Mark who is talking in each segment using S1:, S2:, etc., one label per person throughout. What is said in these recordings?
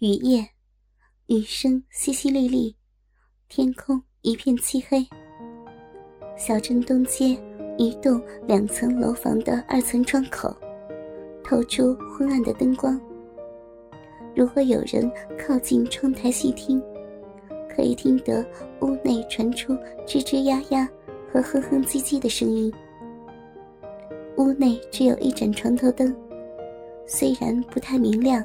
S1: 雨夜，雨声淅淅沥沥，天空一片漆黑。小镇东街一栋两层楼房的二层窗口，透出昏暗的灯光。如果有人靠近窗台细听，可以听得屋内传出吱吱呀呀和哼哼唧唧的声音。屋内只有一盏床头灯，虽然不太明亮。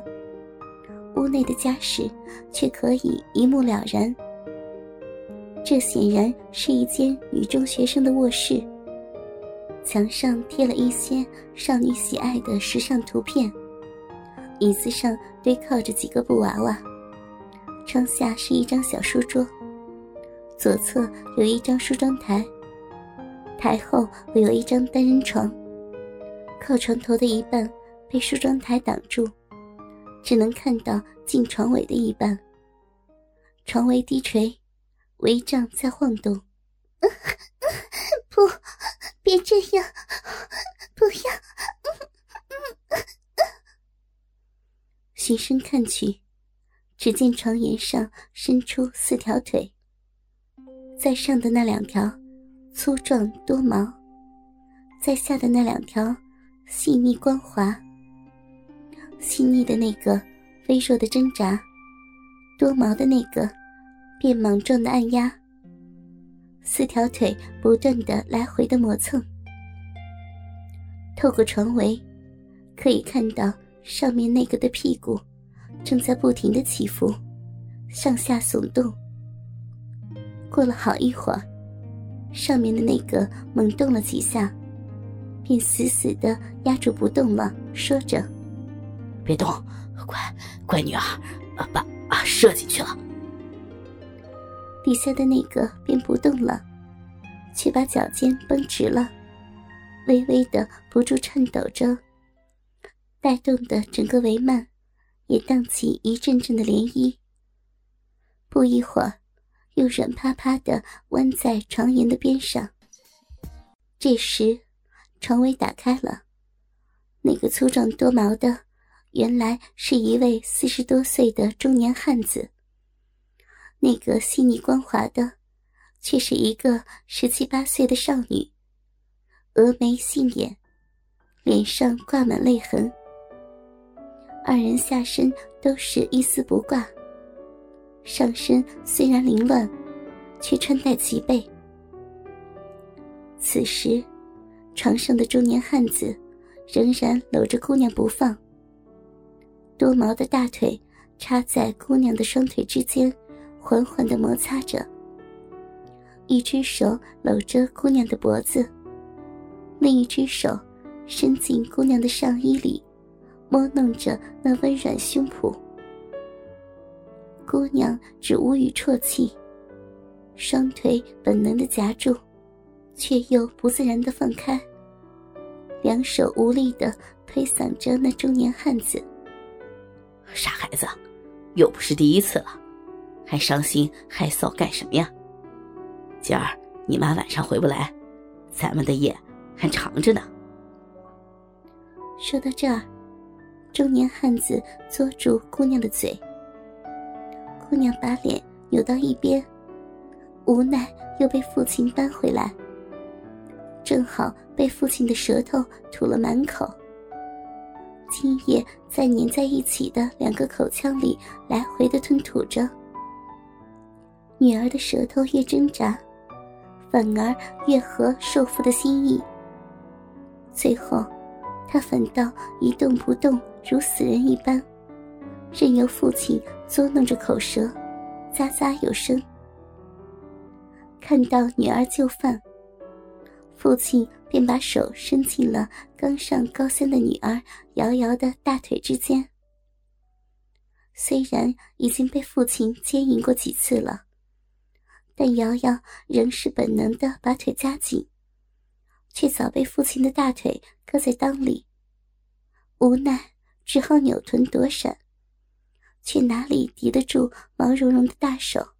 S1: 屋内的家事却可以一目了然。这显然是一间女中学生的卧室。墙上贴了一些少女喜爱的时尚图片，椅子上堆靠着几个布娃娃，窗下是一张小书桌，左侧有一张梳妆台，台后有一张单人床，靠床头的一半被梳妆台挡住。只能看到近床尾的一半。床尾低垂，帷帐在晃动。
S2: 不，别这样，不要！
S1: 循声看去，只见床沿上伸出四条腿，在上的那两条粗壮多毛，在下的那两条细腻光滑。细腻的那个微弱的挣扎，多毛的那个变莽撞的按压，四条腿不断的来回的磨蹭。透过床围，可以看到上面那个的屁股正在不停的起伏，上下耸动。过了好一会儿，上面的那个猛动了几下，便死死的压住不动了，说着。
S3: 别动，乖乖女儿，把啊射进去了。
S1: 底下的那个便不动了，却把脚尖绷直了，微微的不住颤抖着，带动的整个帷幔也荡起一阵阵的涟漪。不一会儿，又软趴趴的弯在床沿的边上。这时，床围打开了，那个粗壮多毛的。原来是一位四十多岁的中年汉子。那个细腻光滑的，却是一个十七八岁的少女，峨眉细眼，脸上挂满泪痕。二人下身都是一丝不挂，上身虽然凌乱，却穿戴齐备。此时，床上的中年汉子仍然搂着姑娘不放。多毛的大腿插在姑娘的双腿之间，缓缓的摩擦着。一只手搂着姑娘的脖子，另一只手伸进姑娘的上衣里，摸弄着那温软胸脯。姑娘只无语啜泣，双腿本能的夹住，却又不自然的放开，两手无力的推搡着那中年汉子。
S3: 傻孩子，又不是第一次了，还伤心害臊干什么呀？今儿你妈晚上回不来，咱们的夜还长着呢。
S1: 说到这儿，中年汉子捉住姑娘的嘴，姑娘把脸扭到一边，无奈又被父亲扳回来，正好被父亲的舌头吐了满口。今夜在粘在一起的两个口腔里来回的吞吐着。女儿的舌头越挣扎，反而越合受父的心意。最后，她反倒一动不动，如死人一般，任由父亲捉弄着口舌，咂咂有声。看到女儿就范。父亲便把手伸进了刚上高三的女儿瑶瑶的大腿之间。虽然已经被父亲牵引过几次了，但瑶瑶仍是本能的把腿夹紧，却早被父亲的大腿搁在裆里，无奈只好扭臀躲闪，却哪里敌得住毛茸茸的大手，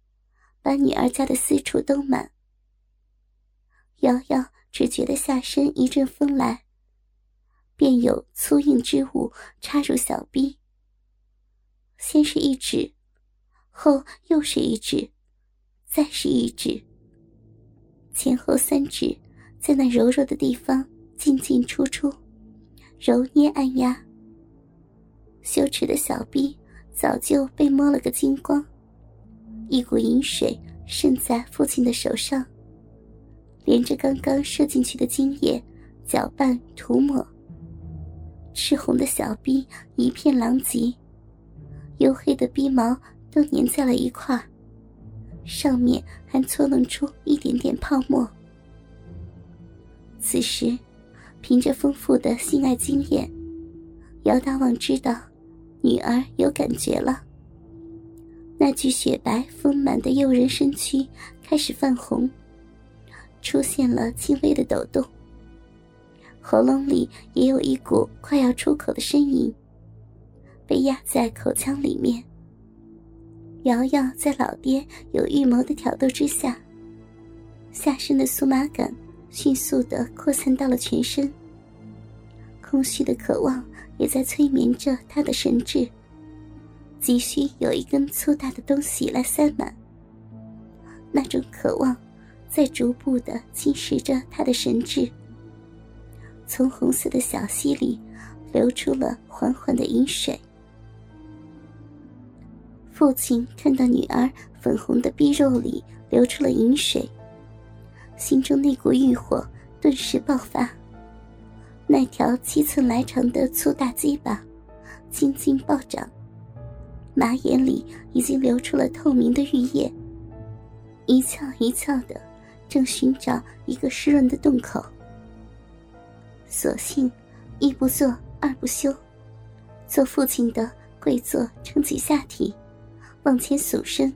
S1: 把女儿家的私处都满。瑶瑶。只觉得下身一阵风来，便有粗硬之物插入小臂。先是一指，后又是一指，再是一指，前后三指在那柔弱的地方进进出出，揉捏按压。羞耻的小臂早就被摸了个精光，一股淫水渗在父亲的手上，连着刚刚射进去的精液搅拌涂抹。赤红的小臂一片狼藉，黝黑的鼻毛都粘在了一块上面还搓弄出一点点泡沫。此时，凭着丰富的性爱经验，姚大旺知道女儿有感觉了。那具雪白丰满的诱人身躯开始泛红，出现了轻微的抖动。喉咙里也有一股快要出口的呻吟，被压在口腔里面。瑶瑶在老爹有预谋的挑逗之下，下身的酥麻感迅速的扩散到了全身。空虚的渴望也在催眠着他的神智，急需有一根粗大的东西来塞满。那种渴望，在逐步的侵蚀着他的神智。从红色的小溪里流出了缓缓的饮水。父亲看到女儿粉红的逼肉里流出了饮水，心中那股欲火顿时爆发。那条七寸来长的粗大鸡巴青筋暴涨，马眼里已经流出了透明的玉液，一翘一翘的，正寻找一个湿润的洞口。索性，一不做二不休，做父亲的跪坐，撑起下体，往前耸身。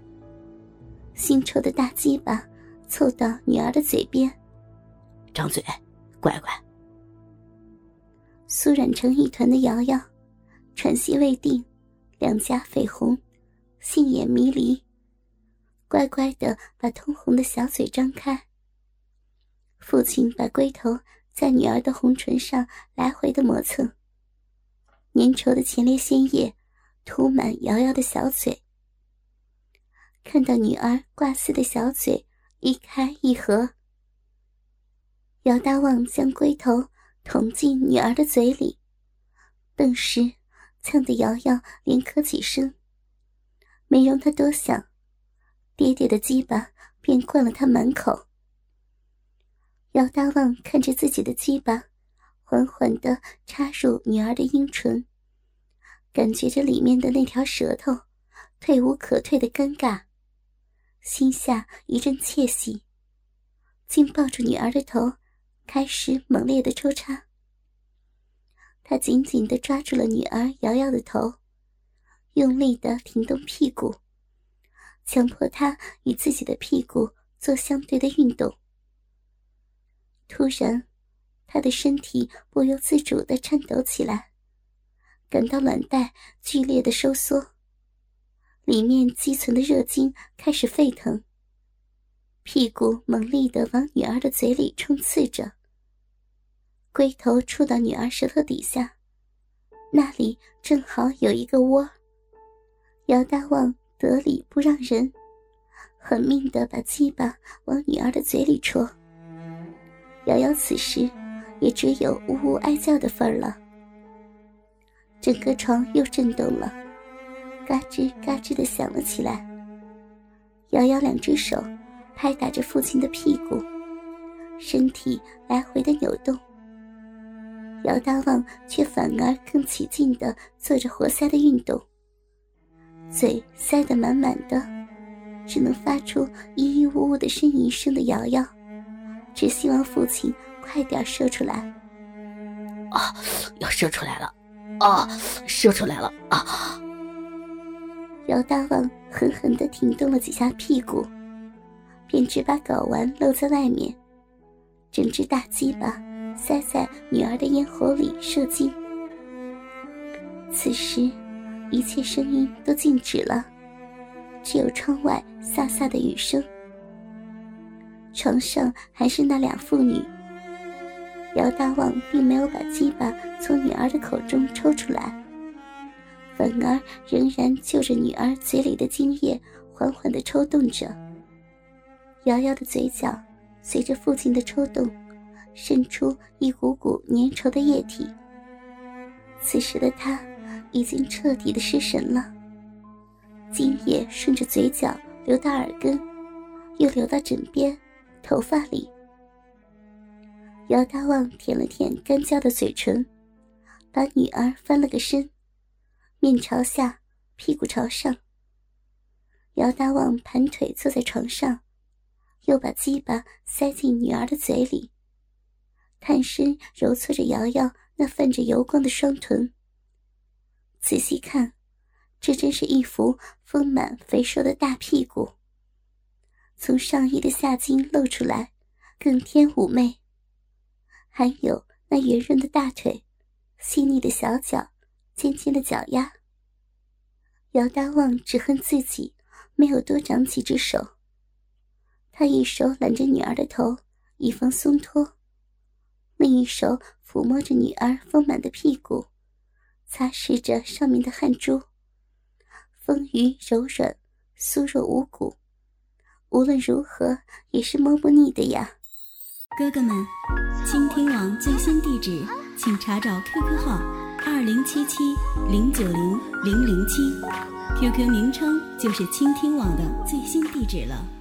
S1: 腥臭的大鸡巴凑到女儿的嘴边，
S3: 张嘴，乖乖。
S1: 酥软成一团的瑶瑶，喘息未定，两颊绯红，杏眼迷离，乖乖的把通红的小嘴张开。父亲把龟头。在女儿的红唇上来回的磨蹭，粘稠的前列腺液涂满瑶瑶的小嘴。看到女儿挂丝的小嘴一开一合，姚大旺将龟头捅进女儿的嘴里，顿时呛得瑶瑶连咳几声。没容他多想，爹爹的鸡巴便灌了他满口。姚大旺看着自己的鸡巴，缓缓的插入女儿的阴唇，感觉着里面的那条舌头退无可退的尴尬，心下一阵窃喜，竟抱住女儿的头，开始猛烈的抽插。他紧紧的抓住了女儿瑶瑶的头，用力的挺动屁股，强迫他与自己的屁股做相对的运动。突然，他的身体不由自主的颤抖起来，感到卵袋剧烈的收缩，里面积存的热精开始沸腾。屁股猛力的往女儿的嘴里冲刺着，龟头触到女儿舌头底下，那里正好有一个窝。姚大旺得理不让人，狠命的把鸡巴往女儿的嘴里戳。瑶瑶此时也只有呜呜哀叫的份儿了。整个床又震动了，嘎吱嘎吱的响了起来。瑶瑶两只手拍打着父亲的屁股，身体来回的扭动。姚大旺却反而更起劲的做着活塞的运动，嘴塞得满满的，只能发出咿咿呜呜的呻吟声的瑶瑶。只希望父亲快点射出来。
S3: 啊，要射出来了！啊，射出来了！啊！
S1: 姚大旺狠狠地挺动了几下屁股，便只把睾丸露在外面，整只大鸡巴塞在女儿的咽喉里射精。此时，一切声音都静止了，只有窗外飒飒的雨声。床上还是那俩妇女。姚大旺并没有把鸡巴从女儿的口中抽出来，反而仍然就着女儿嘴里的精液缓缓的抽动着。瑶瑶的嘴角随着父亲的抽动，渗出一股股粘稠的液体。此时的她已经彻底的失神了，精液顺着嘴角流到耳根，又流到枕边、头发里。姚大旺舔了舔干焦的嘴唇，把女儿翻了个身，面朝下，屁股朝上。姚大旺盘腿坐在床上，又把鸡巴塞进女儿的嘴里，探身揉搓着瑶瑶那泛着油光的双臀。仔细看，这真是一副丰满肥硕的大屁股，从上衣的下襟露出来，更添妩媚。还有那圆润的大腿，细腻的小脚，尖尖的脚丫。姚大旺只恨自己没有多长几只手。他一手揽着女儿的头，以防松脱；另一手抚摸着女儿丰满的屁股，擦拭着上面的汗珠。丰腴柔软，酥弱无骨，无论如何也是摸不腻的呀。
S4: 哥哥们，倾听网最新地址，请查找 QQ 号二零七七零九零零零七，QQ 名称就是倾听网的最新地址了。